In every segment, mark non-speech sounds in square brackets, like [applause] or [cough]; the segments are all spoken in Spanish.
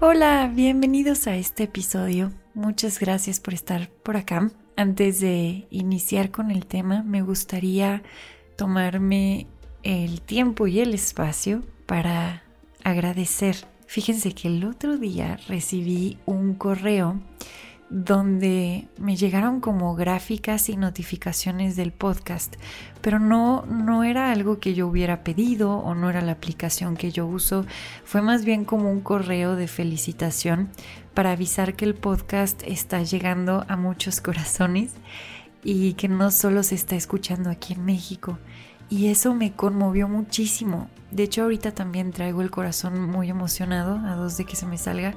Hola, bienvenidos a este episodio. Muchas gracias por estar por acá. Antes de iniciar con el tema, me gustaría tomarme el tiempo y el espacio para agradecer. Fíjense que el otro día recibí un correo donde me llegaron como gráficas y notificaciones del podcast, pero no, no era algo que yo hubiera pedido o no era la aplicación que yo uso, fue más bien como un correo de felicitación para avisar que el podcast está llegando a muchos [laughs] corazones y que no solo se está escuchando aquí en México. Y eso me conmovió muchísimo. De hecho, ahorita también traigo el corazón muy emocionado a dos de que se me salga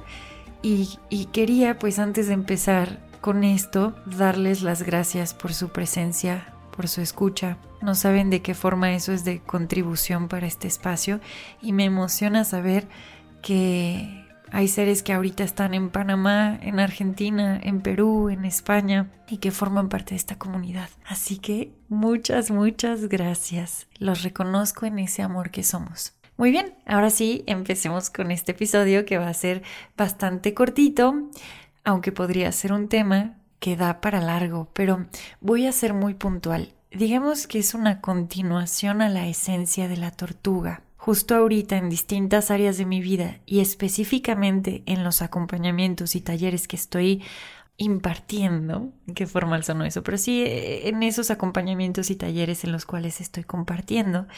y, quería, pues antes de empezar con esto, darles las gracias por su presencia, por su escucha. No saben de qué forma eso es de contribución para este espacio y me emociona saber que hay seres que ahorita están en Panamá, en Argentina, en Perú, en España y que forman parte de esta comunidad. Así que muchas, muchas gracias. Los reconozco en ese amor que somos. Muy bien, ahora sí, empecemos con este episodio que va a ser bastante cortito, aunque podría ser un tema que da para largo, pero voy a ser muy puntual. Digamos que es una continuación a la esencia de la tortuga. Justo ahorita en distintas áreas de mi vida y específicamente en los acompañamientos y talleres que estoy impartiendo, qué formal sonó eso, pero sí eh, en esos acompañamientos y talleres en los cuales estoy compartiendo,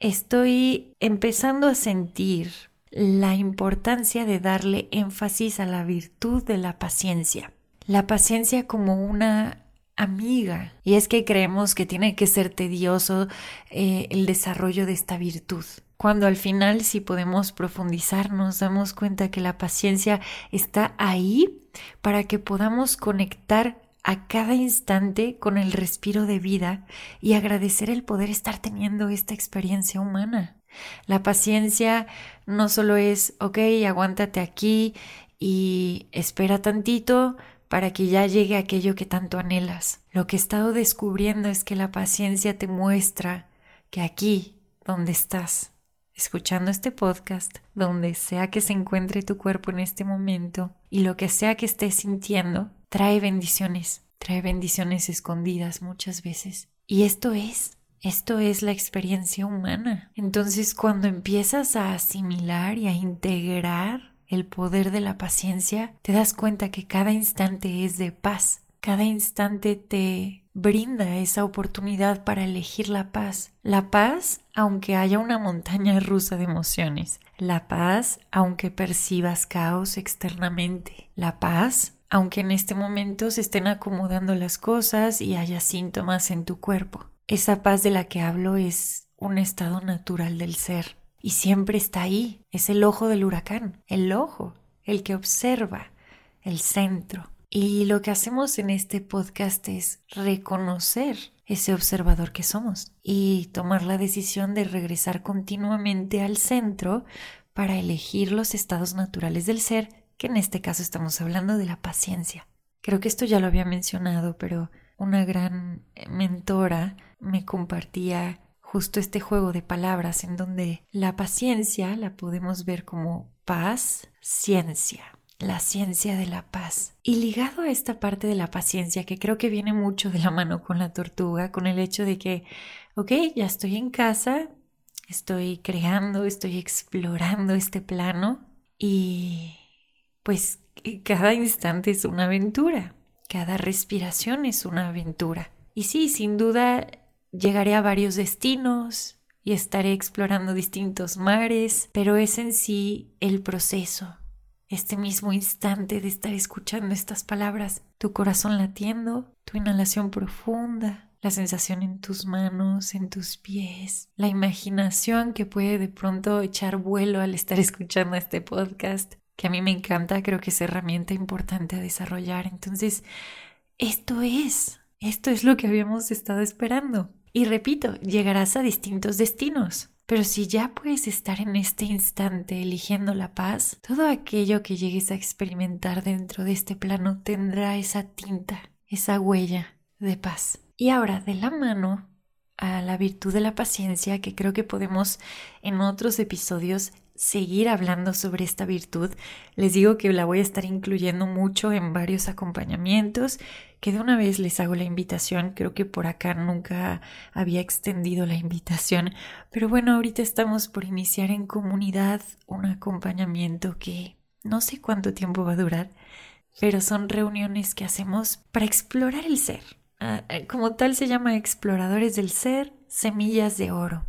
estoy empezando a sentir la importancia de darle énfasis a la virtud de la paciencia. La paciencia como una amiga. Y es que creemos que tiene que ser tedioso eh, el desarrollo de esta virtud. Cuando al final, si podemos profundizar, nos damos cuenta que la paciencia está ahí para que podamos conectar a cada instante con el respiro de vida y agradecer el poder estar teniendo esta experiencia humana. La paciencia no solo es, ok, aguántate aquí y espera tantito para que ya llegue aquello que tanto anhelas. Lo que he estado descubriendo es que la paciencia te muestra que aquí, donde estás, escuchando este podcast, donde sea que se encuentre tu cuerpo en este momento y lo que sea que estés sintiendo, trae bendiciones, trae bendiciones escondidas muchas veces. Y esto es, esto es la experiencia humana. Entonces cuando empiezas a asimilar y a integrar el poder de la paciencia, te das cuenta que cada instante es de paz, cada instante te brinda esa oportunidad para elegir la paz. La paz aunque haya una montaña rusa de emociones. La paz aunque percibas caos externamente. La paz aunque en este momento se estén acomodando las cosas y haya síntomas en tu cuerpo. Esa paz de la que hablo es un estado natural del ser y siempre está ahí. Es el ojo del huracán, el ojo, el que observa, el centro. Y lo que hacemos en este podcast es reconocer ese observador que somos y tomar la decisión de regresar continuamente al centro para elegir los estados naturales del ser que en este caso estamos hablando de la paciencia. Creo que esto ya lo había mencionado, pero una gran mentora me compartía justo este juego de palabras en donde la paciencia la podemos ver como paz, ciencia, la ciencia de la paz. Y ligado a esta parte de la paciencia, que creo que viene mucho de la mano con la tortuga, con el hecho de que, ok, ya estoy en casa, estoy creando, estoy explorando este plano y pues cada instante es una aventura, cada respiración es una aventura. Y sí, sin duda llegaré a varios destinos y estaré explorando distintos mares, pero es en sí el proceso, este mismo instante de estar escuchando estas palabras, tu corazón latiendo, tu inhalación profunda, la sensación en tus manos, en tus pies, la imaginación que puede de pronto echar vuelo al estar escuchando este podcast, que a mí me encanta, creo que es herramienta importante a desarrollar. Entonces, esto es, esto es lo que habíamos estado esperando. Y repito, llegarás a distintos destinos. Pero si ya puedes estar en este instante eligiendo la paz, todo aquello que llegues a experimentar dentro de este plano tendrá esa tinta, esa huella de paz. Y ahora, de la mano a la virtud de la paciencia, que creo que podemos en otros episodios seguir hablando sobre esta virtud. Les digo que la voy a estar incluyendo mucho en varios acompañamientos, que de una vez les hago la invitación. Creo que por acá nunca había extendido la invitación, pero bueno, ahorita estamos por iniciar en comunidad un acompañamiento que no sé cuánto tiempo va a durar, pero son reuniones que hacemos para explorar el ser. Ah, eh, como tal se llama Exploradores del Ser, Semillas de Oro.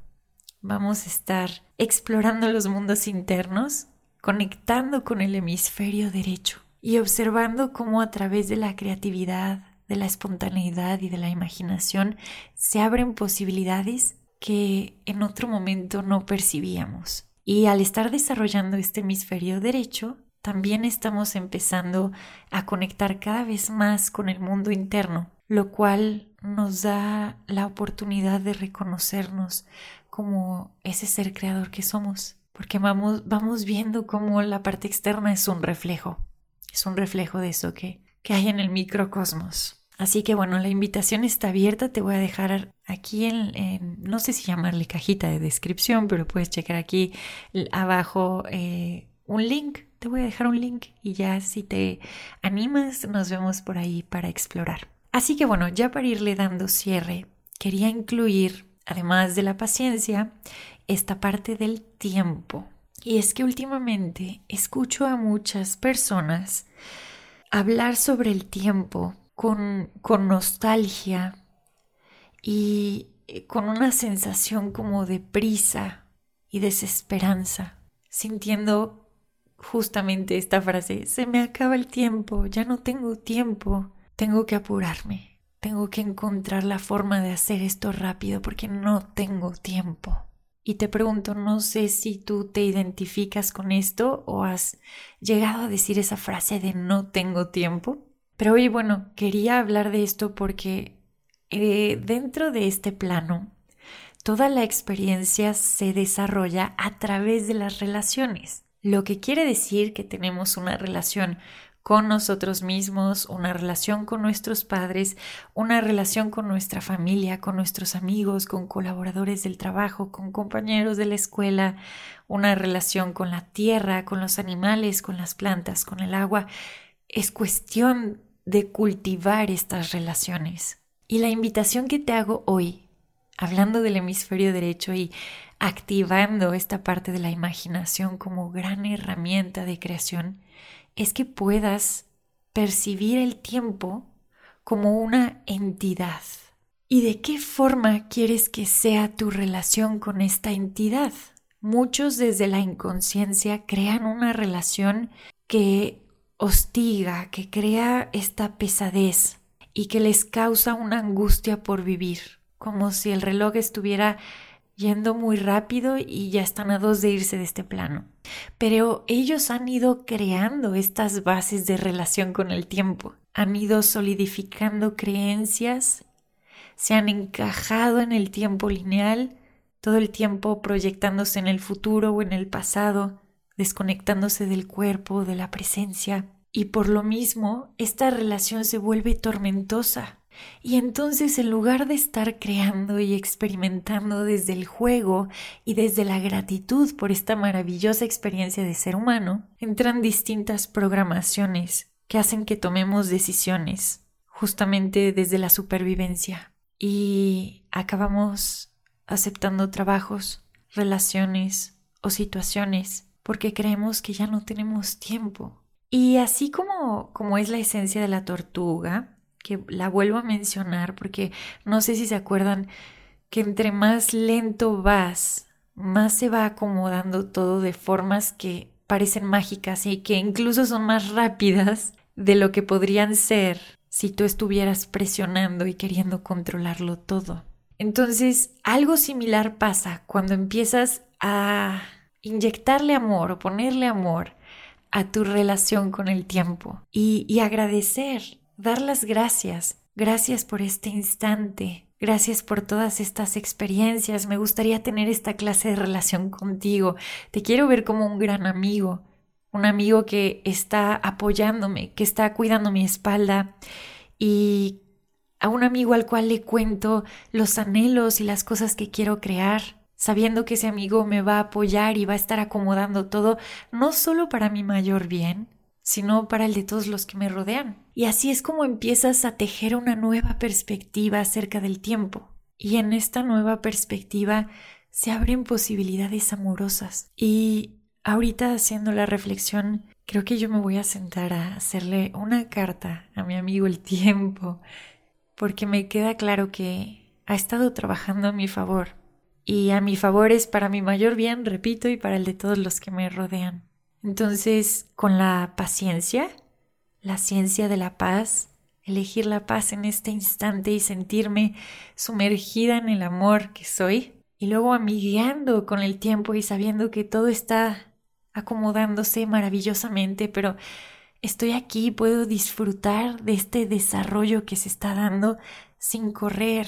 Vamos a estar explorando los mundos internos, conectando con el hemisferio derecho y observando cómo a través de la creatividad, de la espontaneidad y de la imaginación se abren posibilidades que en otro momento no percibíamos. Y al estar desarrollando este hemisferio derecho, también estamos empezando a conectar cada vez más con el mundo interno, lo cual nos da la oportunidad de reconocernos como ese ser creador que somos, porque vamos, vamos viendo cómo la parte externa es un reflejo, es un reflejo de eso que, que hay en el microcosmos. Así que bueno, la invitación está abierta, te voy a dejar aquí en, no sé si llamarle cajita de descripción, pero puedes checar aquí abajo eh, un link, te voy a dejar un link y ya si te animas nos vemos por ahí para explorar. Así que bueno, ya para irle dando cierre, quería incluir además de la paciencia, esta parte del tiempo. Y es que últimamente escucho a muchas personas hablar sobre el tiempo con, con nostalgia y eh, con una sensación como de prisa y desesperanza, sintiendo justamente esta frase, se me acaba el tiempo, ya no tengo tiempo, tengo que apurarme. Tengo que encontrar la forma de hacer esto rápido porque no tengo tiempo. Y te pregunto, no sé si tú te identificas con esto o has llegado a decir esa frase de no tengo tiempo. Pero hoy, bueno, quería hablar de esto porque eh, dentro de este plano, toda la experiencia se desarrolla a través de las relaciones. Lo que quiere decir que tenemos una relación con nosotros mismos, una relación con nuestros padres, una relación con nuestra familia, con nuestros amigos, con colaboradores del trabajo, con compañeros de la escuela, una relación con la tierra, con los animales, con las plantas, con el agua. Es cuestión de cultivar estas relaciones. Y la invitación que te hago hoy, hablando del hemisferio derecho y activando esta parte de la imaginación como gran herramienta de creación, es que puedas percibir el tiempo como una entidad. ¿Y de qué forma quieres que sea tu relación con esta entidad? Muchos desde la inconsciencia crean una relación que hostiga, que crea esta pesadez y que les causa una angustia por vivir, como si el reloj estuviera yendo muy rápido y ya están a dos de irse de este plano. Pero ellos han ido creando estas bases de relación con el tiempo, han ido solidificando creencias, se han encajado en el tiempo lineal, todo el tiempo proyectándose en el futuro o en el pasado, desconectándose del cuerpo, de la presencia. Y por lo mismo, esta relación se vuelve tormentosa, y entonces en lugar de estar creando y experimentando desde el juego y desde la gratitud por esta maravillosa experiencia de ser humano, entran distintas programaciones que hacen que tomemos decisiones justamente desde la supervivencia y acabamos aceptando trabajos, relaciones o situaciones porque creemos que ya no tenemos tiempo. Y así como, como es la esencia de la tortuga, que la vuelvo a mencionar porque no sé si se acuerdan que entre más lento vas, más se va acomodando todo de formas que parecen mágicas y que incluso son más rápidas de lo que podrían ser si tú estuvieras presionando y queriendo controlarlo todo. Entonces, algo similar pasa cuando empiezas a inyectarle amor o ponerle amor a tu relación con el tiempo y, y agradecer, dar las gracias. Gracias por este instante, Gracias por todas estas experiencias. Me gustaría tener esta clase de relación contigo. Te quiero ver como un gran amigo, un amigo que está apoyándome, que está cuidando mi espalda y a un amigo al cual le cuento los anhelos y las cosas que quiero crear, sabiendo que ese amigo me va a apoyar y va a estar acomodando todo, no solo para mi mayor bien, sino para el de todos los que me rodean. Y así es como empiezas a tejer una nueva perspectiva acerca del tiempo. Y en esta nueva perspectiva se abren posibilidades amorosas. Y ahorita haciendo la reflexión, creo que yo me voy a sentar a hacerle una carta a mi amigo el tiempo porque me queda claro que ha estado trabajando a mi favor. Y a mi favor es para mi mayor bien, repito, y para el de todos los que me rodean. Entonces, con la paciencia, la ciencia de la paz, elegir la paz en este instante y sentirme sumergida en el amor que soy, y luego amigueando con el tiempo y sabiendo que todo está acomodándose maravillosamente, pero estoy aquí, puedo disfrutar de este desarrollo que se está dando sin correr,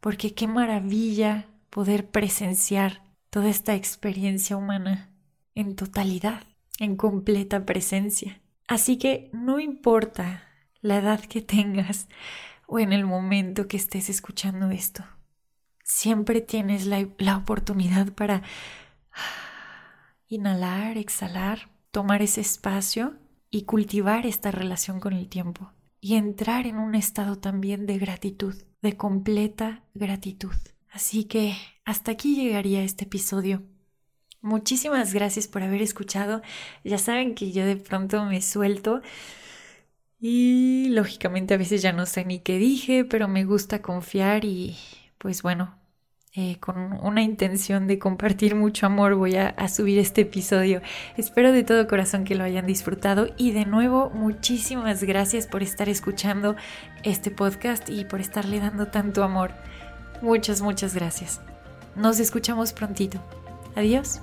porque qué maravilla poder presenciar toda esta experiencia humana en totalidad, en completa presencia. Así que no importa la edad que tengas o en el momento que estés escuchando esto, siempre tienes la, la oportunidad para inhalar, exhalar, tomar ese espacio y cultivar esta relación con el tiempo y entrar en un estado también de gratitud, de completa gratitud. Así que hasta aquí llegaría este episodio. Muchísimas gracias por haber escuchado. Ya saben que yo de pronto me suelto y lógicamente a veces ya no sé ni qué dije, pero me gusta confiar y pues bueno, eh, con una intención de compartir mucho amor voy a, a, subir este episodio. Espero de todo corazón que lo hayan disfrutado y de nuevo muchísimas gracias por estar escuchando este podcast y por estarle dando tanto amor. Muchas, muchas gracias. Nos escuchamos prontito. Adiós.